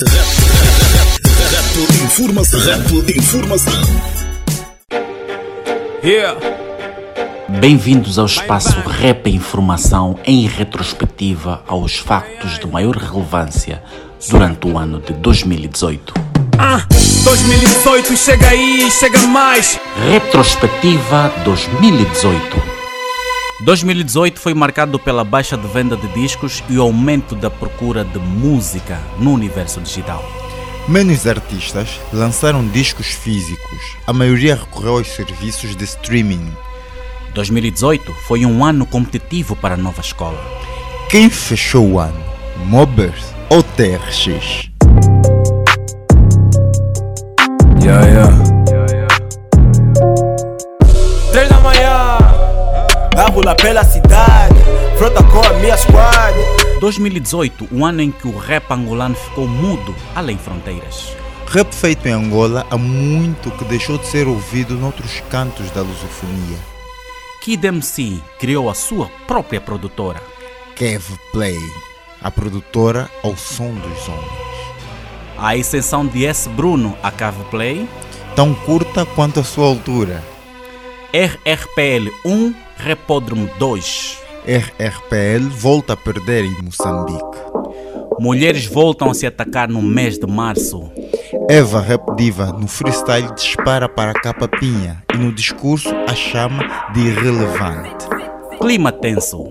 Rap informação. Rap informação. Yeah. Bem-vindos ao espaço Rap Informação em retrospectiva aos factos de maior relevância durante o ano de 2018. Ah, 2018 chega aí, chega mais. Retrospectiva 2018. 2018 foi marcado pela baixa de venda de discos e o aumento da procura de música no universo digital. Menos artistas lançaram discos físicos, a maioria recorreu aos serviços de streaming. 2018 foi um ano competitivo para a nova escola. Quem fechou o ano? Mobbers ou TRX? Yeah, yeah. Rolar pela cidade, frota com a minha squad. 2018, o ano em que o rap angolano ficou mudo além fronteiras. Rap feito em Angola há muito que deixou de ser ouvido noutros cantos da lusofonia. Kid MC criou a sua própria produtora. Kev Play, a produtora ao som dos homens. A exceção de S. Bruno a Cave Play, Tão curta quanto a sua altura. RRPL 1, Repódromo 2. RRPL volta a perder em Moçambique. Mulheres voltam a se atacar no mês de março. Eva Rap Diva no freestyle dispara para a capa pinha e no discurso a chama de irrelevante. Clima tenso.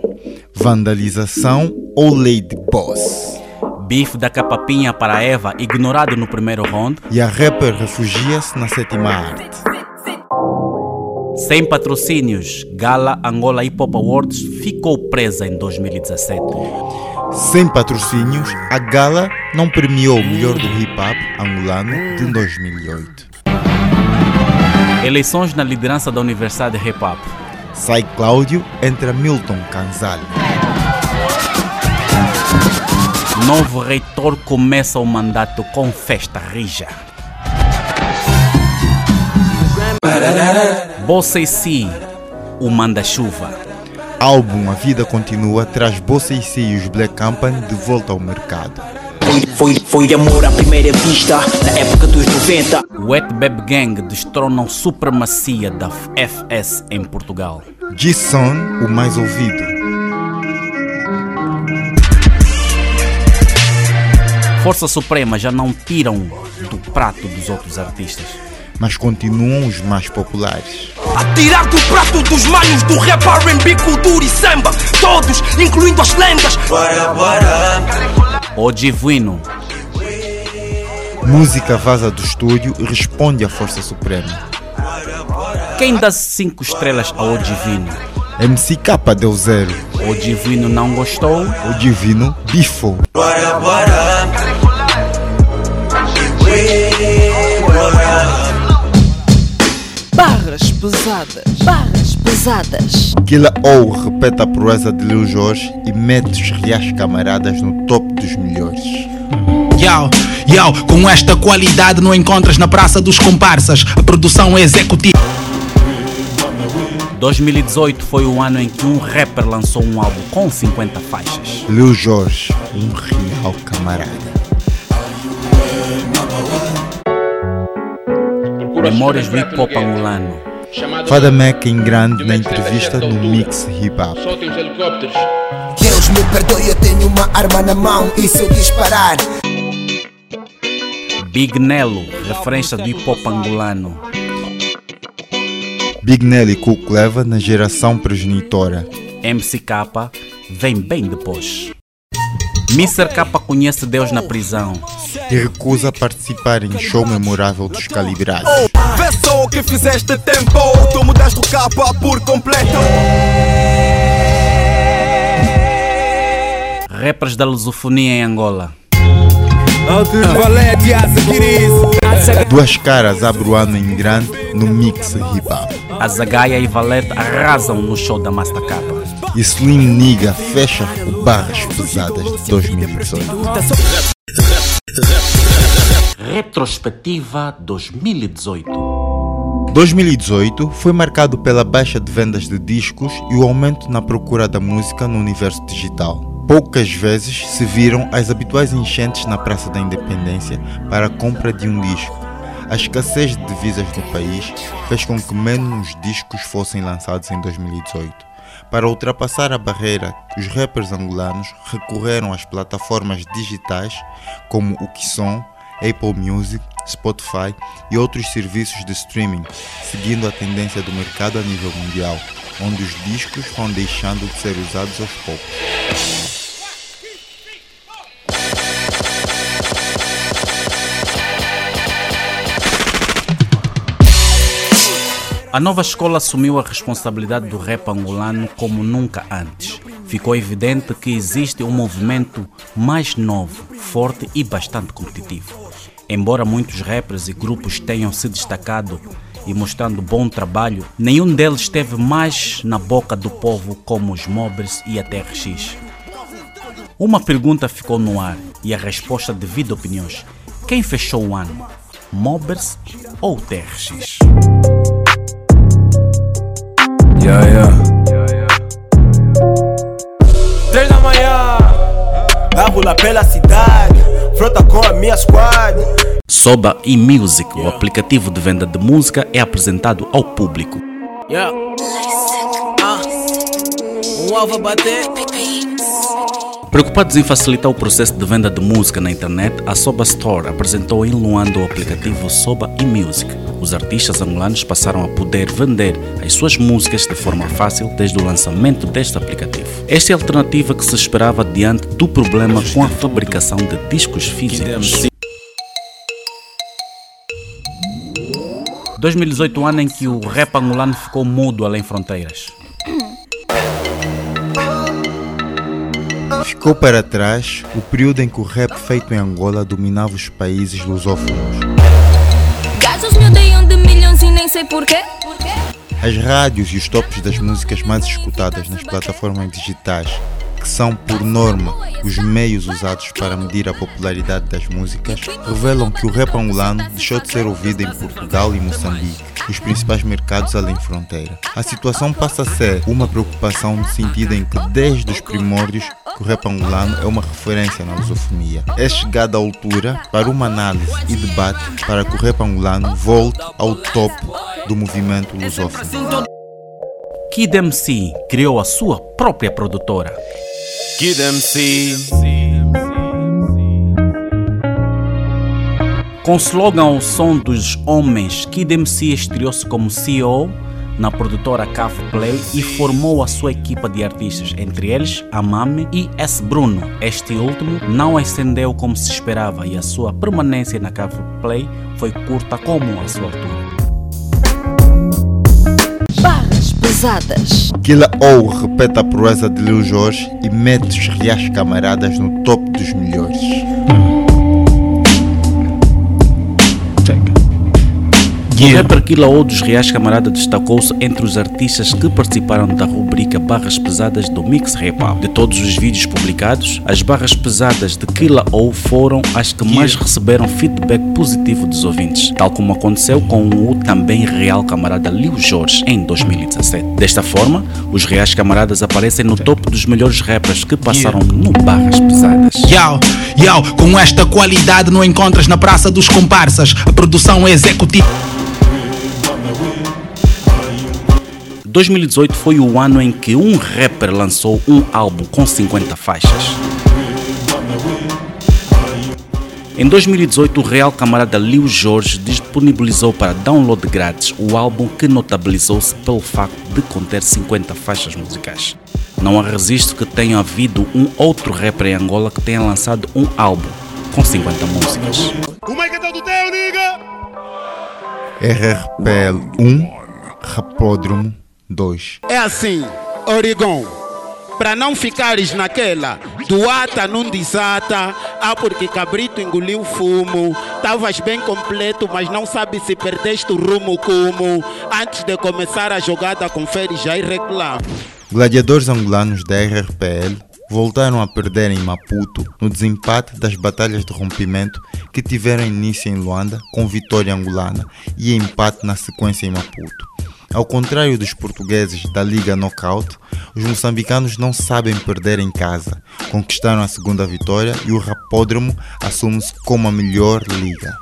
Vandalização ou Lady Boss. Bife da capapinha para Eva ignorado no primeiro round. E a rapper refugia-se na sétima arte. Sem patrocínios, Gala Angola Hip Hop Awards ficou presa em 2017. Sem patrocínios, a gala não premiou o melhor do hip hop angolano de 2008. Eleições na liderança da Universidade Hip Hop. Sai Cláudio entra Milton Canzali. Novo reitor começa o mandato com festa rija. Bossa e Si, o manda-chuva. Álbum A Vida Continua traz Bossa e Si e os Black Company de volta ao mercado. Foi, foi, foi de amor à primeira vista, na época dos 90. Wet Bab Gang destronam supremacia da FS em Portugal. G-Son, o mais ouvido. Força Suprema já não tiram do prato dos outros artistas. Mas continuam os mais populares. A tirar do prato dos malhos do rap, R&B, cultura e samba. Todos, incluindo as lendas. O Divino, Música vaza do estúdio e responde à Força Suprema. quem dá cinco estrelas ao Divino? MC K deu zero. O Divino não gostou, O Divino bifou. Barras pesadas. Barras pesadas. Killa O repete a proeza de Lil Jorge e mete os reais camaradas no top dos melhores. Yau, yau, com esta qualidade não encontras na praça dos comparsas. A produção é executiva. 2018 foi o ano em que um rapper lançou um álbum com 50 faixas. Lil Jorge, um real camarada. Memórias do hip hop angolano. Fada Mac em grande na entrevista no Mix Hip Hop. Deus me perdoe, eu tenho uma arma na mão e se eu disparar, Big Nelo, referência do hip hop angolano. Big Nelly Cook leva na geração progenitora. MCK vem bem depois. Mr. K conhece Deus na prisão. E recusa participar em show memorável dos calibrados. Que fizeste tempo. Tu mudaste o capa por completo. Rappers da lusofonia em Angola. Duas caras abre o ano em grande no Mix Hip Hop. A Zagaia e Valete arrasam no show da Master K. E Slim Niga fecha o Barras Pesadas de 2018. Retrospectiva 2018. 2018 foi marcado pela baixa de vendas de discos e o aumento na procura da música no universo digital. Poucas vezes se viram as habituais enchentes na Praça da Independência para a compra de um disco. A escassez de divisas no país fez com que menos discos fossem lançados em 2018. Para ultrapassar a barreira, os rappers angolanos recorreram às plataformas digitais como o Kisson, Apple Music, Spotify e outros serviços de streaming, seguindo a tendência do mercado a nível mundial, onde os discos vão deixando de ser usados aos poucos. A nova escola assumiu a responsabilidade do rap angolano como nunca antes. Ficou evidente que existe um movimento mais novo, forte e bastante competitivo. Embora muitos rappers e grupos tenham se destacado e mostrando bom trabalho, nenhum deles esteve mais na boca do povo como os Mobbers e a TRX. Uma pergunta ficou no ar e a resposta divide opiniões. Quem fechou o ano? Mobbers ou TRX? Yeah, yeah. Três da manhã, pela cidade, frota com a minha squad. Soba e Music, o aplicativo de venda de música, é apresentado ao público. Yeah. Ah. Um alvo bater. Preocupados em facilitar o processo de venda de música na internet, a Soba Store apresentou em Luanda o aplicativo Soba e Music. Os artistas angolanos passaram a poder vender as suas músicas de forma fácil desde o lançamento deste aplicativo. Esta é a alternativa que se esperava diante do problema com a fabricação de discos físicos. 2018, ano em que o rap angolano ficou mudo além fronteiras. Ficou para trás o período em que o rap feito em Angola dominava os países lusófonos. Nem sei porquê. As rádios e os tops das músicas mais escutadas nas plataformas digitais, que são, por norma, os meios usados para medir a popularidade das músicas, revelam que o rap angolano deixou de ser ouvido em Portugal e Moçambique, os principais mercados além fronteira. A situação passa a ser uma preocupação no sentido em que, desde os primórdios, que o rap angolano é uma referência na lusofonia. É chegada a altura para uma análise e debate para que o rap angolano volte ao topo do movimento lusófono. Kid MC criou a sua própria produtora. Kid MC. Com o slogan O Som dos Homens, Kid MC estreou-se como CEO na produtora Cave Play e formou a sua equipa de artistas, entre eles Amame e S. Bruno. Este último não ascendeu como se esperava e a sua permanência na Cave Play foi curta como a sua altura. Barras pesadas. Killa O repete a proeza de Lil Jorge e mete os reais camaradas no top dos melhores. O rapper Killa O dos Reais Camarada destacou-se entre os artistas que participaram da rubrica Barras Pesadas do Mix Hop. De todos os vídeos publicados, as barras pesadas de Killa O foram as que mais receberam feedback positivo dos ouvintes, tal como aconteceu com o também real camarada Lil Jorge em 2017. Desta forma, os Reais Camaradas aparecem no topo dos melhores rappers que passaram no Barras Pesadas. Yau, yau, com esta qualidade não encontras na praça dos comparsas. A produção é executiva. 2018 foi o ano em que um rapper lançou um álbum com 50 faixas. Em 2018, o real camarada Lil Jorge disponibilizou para download grátis o álbum que notabilizou-se pelo facto de conter 50 faixas musicais. Não há registro que tenha havido um outro rapper em Angola que tenha lançado um álbum com 50 músicas. Como é que tá do teu, nigga? RRPL 1, Rapódromo 2. É assim, Oregon. Para não ficares naquela do ata não desata, ah porque cabrito engoliu fumo, estavas bem completo, mas não sabe se perdeste o rumo como. Antes de começar a jogada, confere já e reclama. Gladiadores angolanos da RRPL voltaram a perder em Maputo no desempate das batalhas de rompimento que tiveram início em Luanda com vitória angolana e empate na sequência em Maputo. Ao contrário dos portugueses da Liga Knockout, os moçambicanos não sabem perder em casa. Conquistaram a segunda vitória e o Rapódromo assume-se como a melhor liga.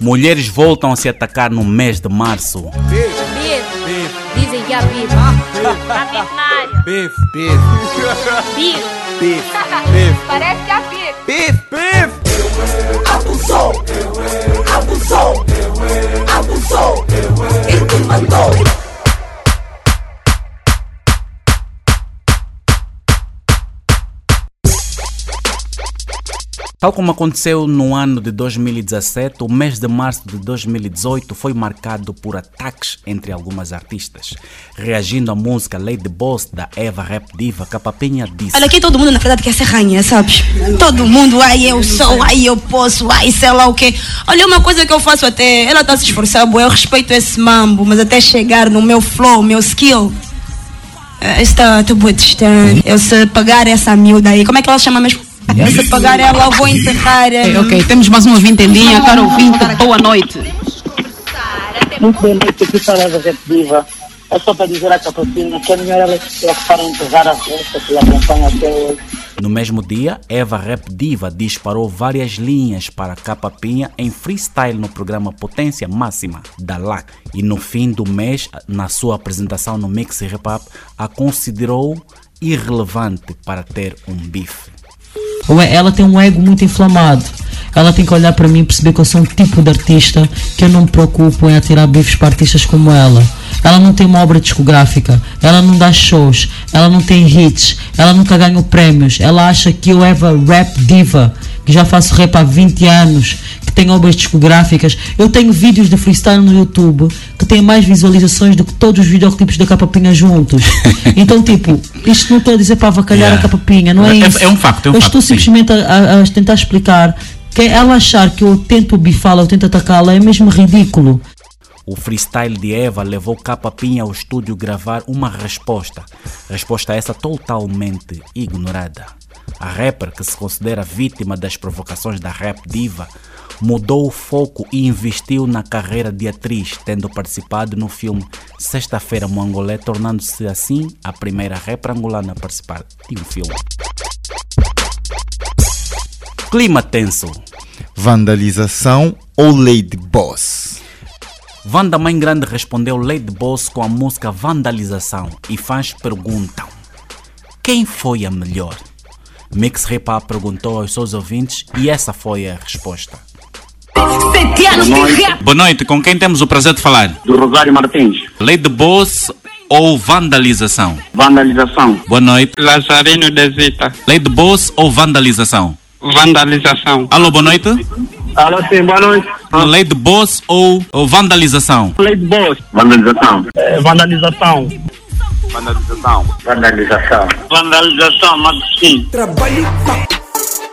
Mulheres voltam a se atacar no mês de março. Beef. Beef. Dizem que há beef. Beef. Beef. Beef. Parece que há beef. Beef. Beef. Tal como aconteceu no ano de 2017, o mês de março de 2018 foi marcado por ataques entre algumas artistas. Reagindo à música Lady Boss da Eva Rap Diva, Capapinha disse: Olha, aqui todo mundo na verdade quer ser rainha, sabes? Todo mundo, ai eu sou, ai eu posso, ai sei lá o quê. Olha, uma coisa que eu faço até, ela está se esforçando, eu respeito esse mambo, mas até chegar no meu flow, meu skill. eh, Está tudo distante. Eu se pagar essa miúda aí, como é que ela chama mesmo? Eu se pagar ela, eu vou enterrar. eh, Ok, temos mais um ouvinte em linha. Caro ouvinte, boa noite. Muito bem, noite aqui para a Diva. É só para dizer à Capacinha que é melhor ela se preocupar em enterrar a festa que a acompanha até hoje. No mesmo dia, Eva Rap Diva disparou várias linhas para Capa Pinha em freestyle no programa Potência Máxima da LAC e no fim do mês, na sua apresentação no Mix Hip Hop, a considerou irrelevante para ter um bife. Ué, ela tem um ego muito inflamado. Ela tem que olhar para mim e perceber que eu sou um tipo de artista que eu não me preocupo em atirar bifes para artistas como ela. Ela não tem uma obra discográfica, ela não dá shows, ela não tem hits, ela nunca ganhou prémios. Ela acha que eu Eva Rap Diva, que já faço rap há 20 anos, que tenho obras discográficas. Eu tenho vídeos de freestyle no YouTube que têm mais visualizações do que todos os videoclipes da Capapinha juntos. Então, tipo, isto não estou a dizer para avacalhar Yeah. a Capapinha, não é, É- isso. é um facto, é um Eu facto, estou sim. simplesmente a, a- a tentar explicar que ela achar que eu tento bifá-la, eu tento atacá-la, é mesmo ridículo. O freestyle de Eva levou Capa Pinha ao estúdio gravar uma resposta. Resposta essa totalmente ignorada. A rapper, que se considera vítima das provocações da rap diva, mudou o foco e investiu na carreira de atriz, tendo participado no filme Sexta-feira Mongolé, tornando-se assim a primeira rapper angolana a participar de um filme. Clima tenso. Vandalização ou Lady Boss? Wanda Mãe Grande respondeu Lady Boss com a música Vandalização e fãs perguntam: Quem foi a melhor? Mix Hip Hop perguntou aos seus ouvintes e essa foi a resposta. Sete anos de rap. Boa noite, com quem temos o prazer de falar? Do Rosário Martins. Lady Boss ou Vandalização? Vandalização. Boa noite. Lazarino Desita. Lady Boss ou Vandalização? Vandalização. Alô, boa noite. Alô, sim, boa noite. Lady Boss ou, ou Vandalização? Lady Boss. Vandalização. vandalização. Vandalização. Vandalização. Vandalização, mas sim. Trabalho pa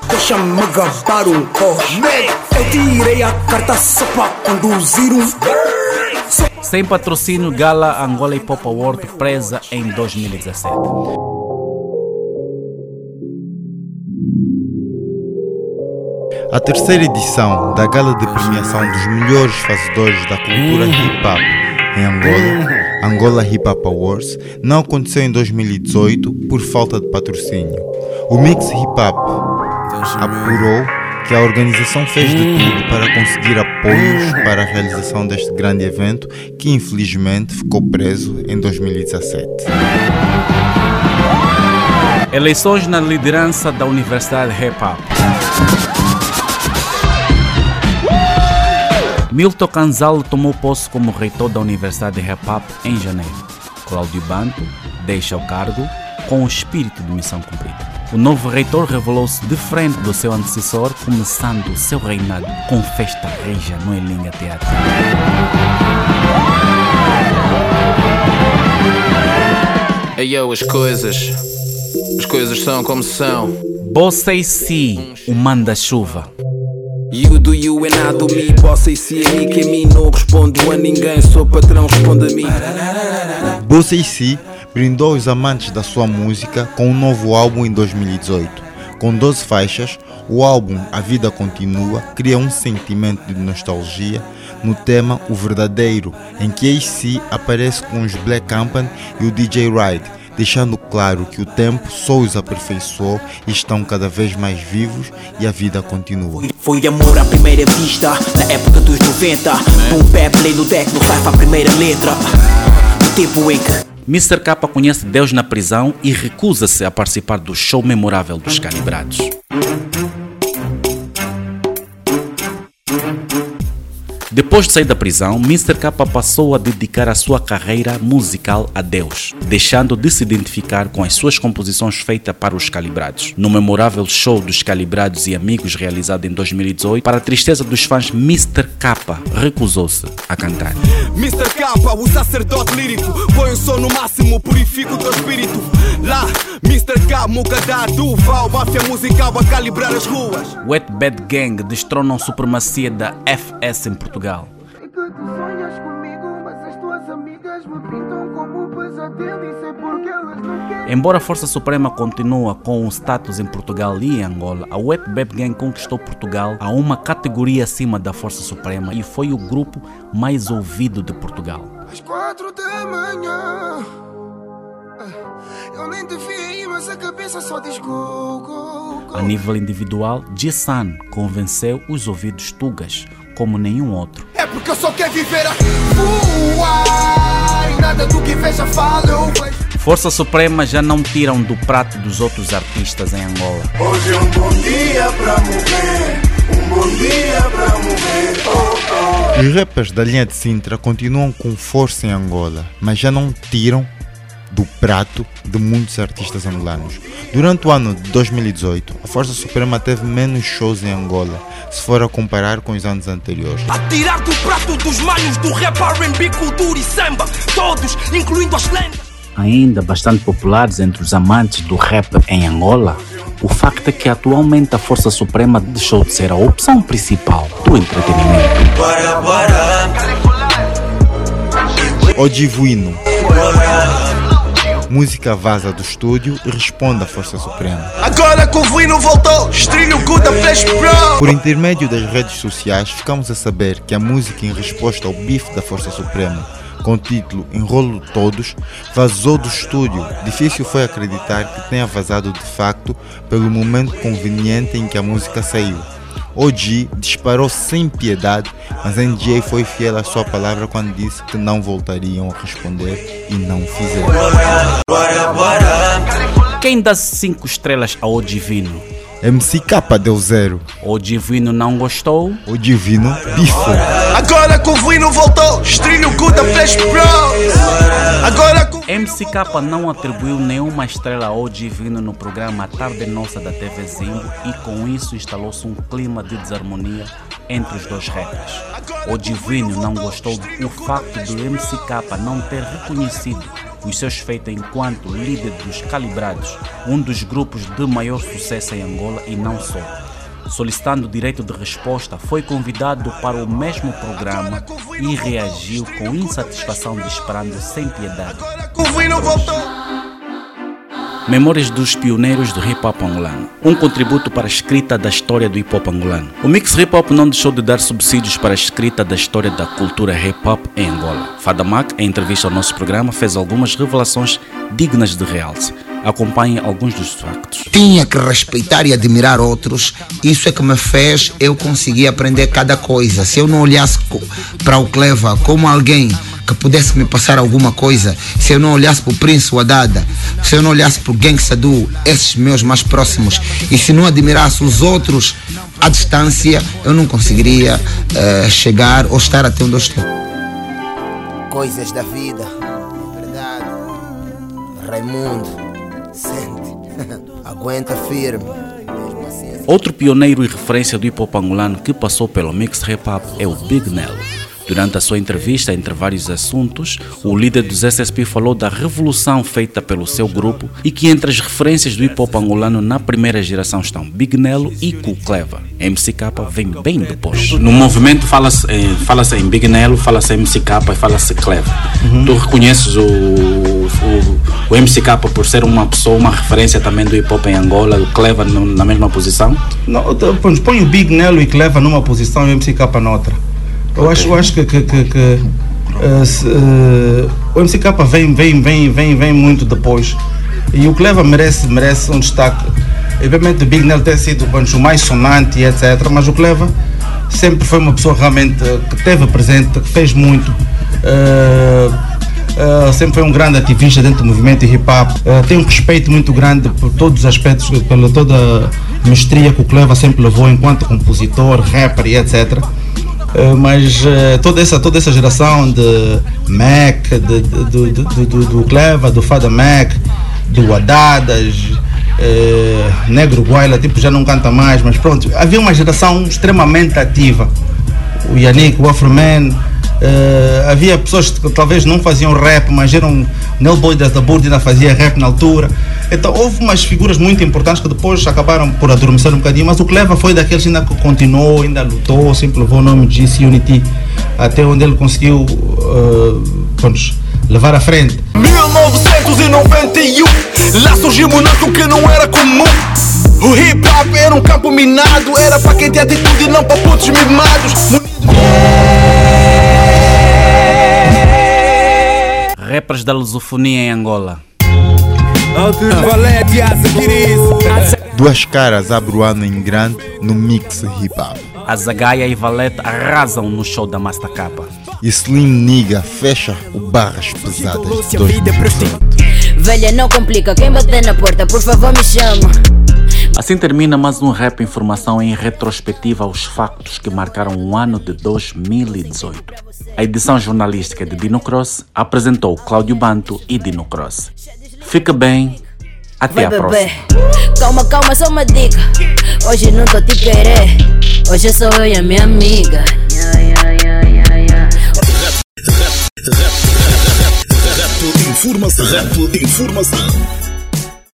Deixa-me gabar um cosme Eu tirei a carta só pra conduzir um Sem patrocínio, Gala Angola Hip Hop Award presa em 2017. A terceira edição da gala de premiação dos melhores fazedores da cultura hip hop em Angola, Angola Hip Hop Awards, não aconteceu em 2018 por falta de patrocínio. O Mix Hip Hop apurou que a organização fez de tudo para conseguir apoios para a realização deste grande evento, que infelizmente ficou preso em 2017. Eleições na liderança da Universidade Hip Hop. Milton Canzalo tomou posse como reitor da Universidade Hip Hop em janeiro. Cláudio Banto deixa o cargo com o espírito de missão cumprida. O novo reitor revelou-se de frente do seu antecessor, começando o seu reinado com festa reja no Elinga Teatro. Ei yo, as coisas. As coisas são como são. Bossa e si, o manda-chuva. You do you and I do me. Bossa e si, é que mim não respondo a ninguém. Sou patrão, responde a mim. Bossa si brindou os amantes da sua música com um novo álbum em 2018. Com 12 faixas, O álbum A Vida Continua cria um sentimento de nostalgia no tema O Verdadeiro, em que AC aparece com os Black Company e o DJ Ride, deixando claro que o tempo só os aperfeiçoou e estão cada vez mais vivos e a vida continua. Foi amor à primeira vista, na época dos 90. Num pé play no deck, no a primeira letra. O tempo em que Mr. K conhece Deus na prisão e recusa-se a participar do show memorável dos Calibrados. Depois de sair da prisão, Mr. K passou a dedicar a sua carreira musical a Deus, deixando de se identificar com as suas composições feitas para os Calibrados. No memorável show dos Calibrados e Amigos realizado em 2018, para a tristeza dos fãs, Mr. K recusou-se a cantar. Mr. K, o sacerdote lírico, põe o som no máximo, purifica o teu espírito. Lá, Mr. K, Mukadá, Duval, máfia musical a calibrar as ruas. Wet Bad Gang destronam supremacia da FS em Portugal. Embora a Força Suprema continue com o status em Portugal e em Angola, a Wet Bab Gang conquistou Portugal a uma categoria acima da Força Suprema e foi o grupo mais ouvido de Portugal. Às quatro da manhã, eu nem te vi, mas a cabeça só diz go, go, go. A nível individual, G-Sun convenceu os ouvidos tugas como nenhum outro. É porque eu só quero viver a e nada do que veja fala eu vejo. Força Suprema já não tiram do prato dos outros artistas em Angola. Hoje é um bom dia para morrer, um bom dia para morrer. Oh, oh. Os rappers da linha de Sintra continuam com força em Angola, mas já não tiram do prato de muitos artistas angolanos. Durante o ano de 2018, a Força Suprema teve menos shows em Angola, se for a comparar com os anos anteriores. A tirar do prato dos manos do rap, R&B, cultura e samba, todos, incluindo as lendas. Ainda bastante populares entre os amantes do rap em Angola, o facto é que atualmente a Força Suprema deixou de ser a opção principal do entretenimento. Odivuino Música vaza do estúdio e responde à Força Suprema. Agora que o Vuino voltou, estrilho Guda Flash Pro. Por intermédio das redes sociais, ficamos a saber que a música em resposta ao bife da Força Suprema, com o título Enrolo Todos, vazou do estúdio. Difícil foi acreditar que tenha vazado de facto pelo momento conveniente em que a música saiu. OG disparou sem piedade, mas NJ foi fiel à sua palavra quando disse que não voltariam a responder e não fizeram. Quem dá 5 estrelas ao Divino? MCK deu zero. O Divino não gostou. O Divino bifou. Agora que o Divino voltou, estrilho Guda Flash Pro. Agora que MCK não atribuiu nenhuma estrela ao Divino no programa Tarde Nossa da TV Zimbo e com isso instalou-se um clima de desarmonia entre os dois rappers. O Divino não gostou do facto do MCK não ter reconhecido os seus feitos enquanto líder dos Calibrados, um dos grupos de maior sucesso em Angola e não só. Solicitando direito de resposta, foi convidado para o mesmo programa e reagiu com insatisfação, disparando sem piedade. Memórias dos pioneiros do hip hop angolano. Um contributo para a escrita da história do hip hop angolano. O Mix Hip Hop não deixou de dar subsídios para a escrita da história da cultura hip hop em Angola. Fadamak, em entrevista ao nosso programa, fez algumas revelações dignas de realce. Acompanhe alguns dos factos. Tinha que respeitar e admirar outros. Isso é que me fez eu conseguir aprender cada coisa. Se eu não olhasse para o Cleva como alguém que pudesse me passar alguma coisa, se eu não olhasse para o Prince Wadada, se eu não olhasse para o Gangsta Du, esses meus mais próximos, e se não admirasse os outros à distância, eu não conseguiria uh, chegar ou estar até onde eu estou. Coisas da vida, verdade. Raimundo, sente, aguenta firme. Outro pioneiro e referência do hip hop angolano que passou pelo mix hip hop é o Big Nelo. Durante a sua entrevista, entre vários assuntos, o líder dos SSP falou da revolução feita pelo seu grupo e que entre as referências do hip hop angolano na primeira geração estão Big Nelo e Cool Clever. MCK vem bem depois. No movimento fala-se eh, fala em Big Nelo, fala-se MCK e fala-se Clever. Uhum. Tu reconheces o, o MCK, por ser uma pessoa, uma referência também do hip hop em Angola, o Cleva na mesma posição? Não, põe- o Big Nelo e que leva numa posição e o MCK noutra. Eu acho, eu acho que, que, que, que, eh, se, eh, o MCK vem, vem, vem, vem, vem muito depois. E o Cleva merece, merece um destaque. Obviamente o Big Nelo tem sido o mais sonante etc. Mas o Cleva sempre foi uma pessoa realmente eh, que teve presente, que fez muito. Eh, Uh, sempre foi um grande ativista dentro do movimento hip hop. Uh, tem um respeito muito grande por todos os aspectos, pela toda a mestria que o Cleva sempre levou enquanto compositor, rapper e etc. Uh, mas uh, toda, essa, toda essa geração de Mac, de, de- do, do, do, Cleva, do Fada Mac, do Adadas, Negro Guayla, tipo, já não canta mais, mas pronto, havia uma geração extremamente ativa o Yannick, o Afroman. Eh, havia pessoas que talvez não faziam rap, mas eram. Nel Boy da Burdi ainda fazia rap na altura. Então houve umas figuras muito importantes que depois acabaram por adormecer um bocadinho, mas o Cleva foi daqueles ainda que continuou, ainda lutou, sempre levou o nome de GC Unity até onde ele conseguiu eh, pronto, levar à frente. 1991 Lá surgiu um nosso que não era comum O hip hop era um campo minado Era para quem tem atitude e não para putos mimados Rappers da lusofonia em Angola. Duas caras abre o ano em grande no mix hip hop. A Zagaia e Valete arrasam no show da Master Capa. E Slim Niga fecha o Barras Pesadas de 2018. Velha, não complica. Quem bater na porta, por favor, me chama. Assim termina mais um Rap Informação em retrospectiva aos factos que marcaram o ano de 2018. A edição jornalística de Dino Cross apresentou Cláudio Banto e Dino Cross. Fica bem, até Vai a próxima. Calma, calma, só uma dica. Hoje não tô te querer. Hoje sou eu e a minha amiga. Rap informação. Rap informação.